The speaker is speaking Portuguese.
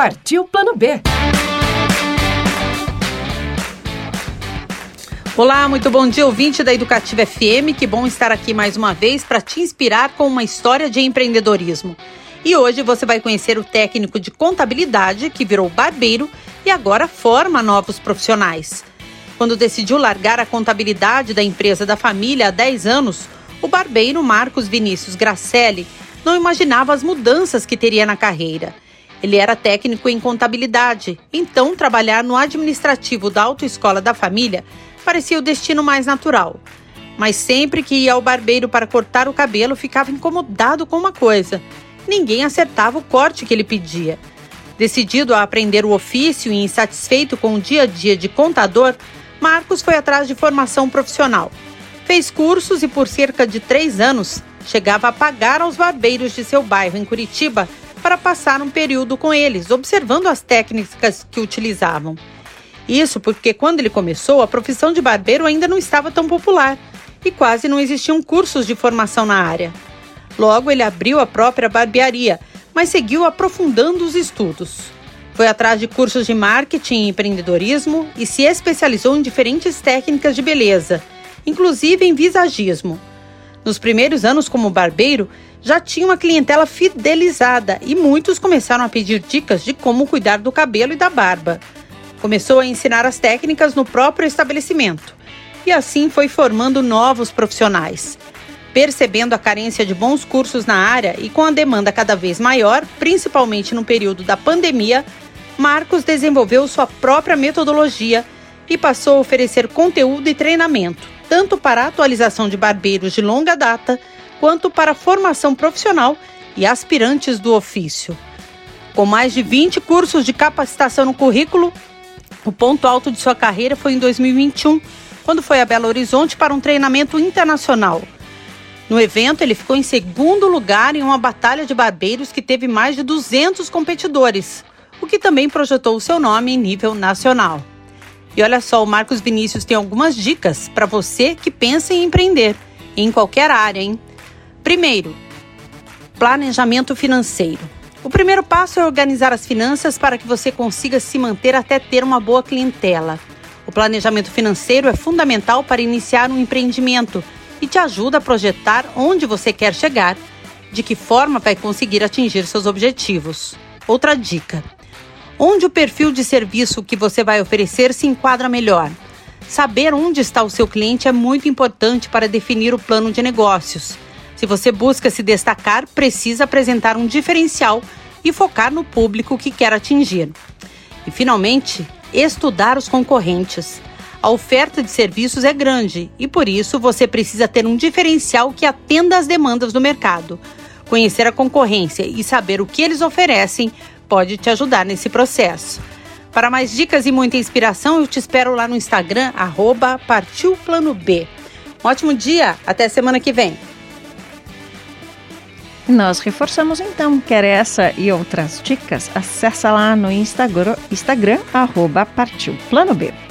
Partiu Plano B. Olá, muito bom dia, ouvinte da Educativa FM. Que bom estar aqui mais uma vez para te inspirar com uma história de empreendedorismo. E hoje você vai conhecer o técnico de contabilidade que virou barbeiro e agora forma novos profissionais. Quando decidiu largar a contabilidade da empresa da família há 10 anos, o barbeiro Marcos Vinícius Gracelli não imaginava as mudanças que teria na carreira. Ele era técnico em contabilidade, então trabalhar no administrativo da autoescola da família parecia o destino mais natural. Mas sempre que ia ao barbeiro para cortar o cabelo, ficava incomodado com uma coisa: ninguém acertava o corte que ele pedia. Decidido a aprender o ofício e insatisfeito com o dia a dia de contador, Marcos foi atrás de formação profissional. Fez cursos e, por cerca de três anos, chegava a pagar aos barbeiros de seu bairro em Curitiba para passar um período com eles, observando as técnicas que utilizavam. Isso porque, quando ele começou, a profissão de barbeiro ainda não estava tão popular e quase não existiam cursos de formação na área. Logo, ele abriu a própria barbearia, mas seguiu aprofundando os estudos. Foi atrás de cursos de marketing e empreendedorismo e se especializou em diferentes técnicas de beleza, inclusive em visagismo. Nos primeiros anos como barbeiro, já tinha uma clientela fidelizada e muitos começaram a pedir dicas de como cuidar do cabelo e da barba. Começou a ensinar as técnicas no próprio estabelecimento e assim foi formando novos profissionais. Percebendo a carência de bons cursos na área e com a demanda cada vez maior, principalmente no período da pandemia, Marcos desenvolveu sua própria metodologia e passou a oferecer conteúdo e treinamento, tanto para a atualização de barbeiros de longa data, quanto para a formação profissional e aspirantes do ofício. Com mais de 20 cursos de capacitação no currículo, o ponto alto de sua carreira foi em 2021, quando foi a Belo Horizonte para um treinamento internacional. No evento, ele ficou em segundo lugar em uma batalha de barbeiros que teve mais de 200 competidores, o que também projetou o seu nome em nível nacional. E olha só, o Marcos Vinícius tem algumas dicas para você que pensa em empreender, em qualquer área, hein? Primeiro, planejamento financeiro. O primeiro passo é organizar as finanças para que você consiga se manter até ter uma boa clientela. O planejamento financeiro é fundamental para iniciar um empreendimento e te ajuda a projetar onde você quer chegar, de que forma vai conseguir atingir seus objetivos. Outra dica: onde o perfil de serviço que você vai oferecer se enquadra melhor. Saber onde está o seu cliente é muito importante para definir o plano de negócios. Se você busca se destacar, precisa apresentar um diferencial e focar no público que quer atingir. E, finalmente, estudar os concorrentes. A oferta de serviços é grande e por isso você precisa ter um diferencial que atenda às demandas do mercado. Conhecer a concorrência e saber o que eles oferecem pode te ajudar nesse processo. Para mais dicas e muita inspiração, eu te espero lá no Instagram, arroba Partiu Plano B. Um ótimo dia, até semana que vem. Nós reforçamos então, quer essa e outras dicas? Acesse lá no Instagram, Instagram arroba Partiu Plano B.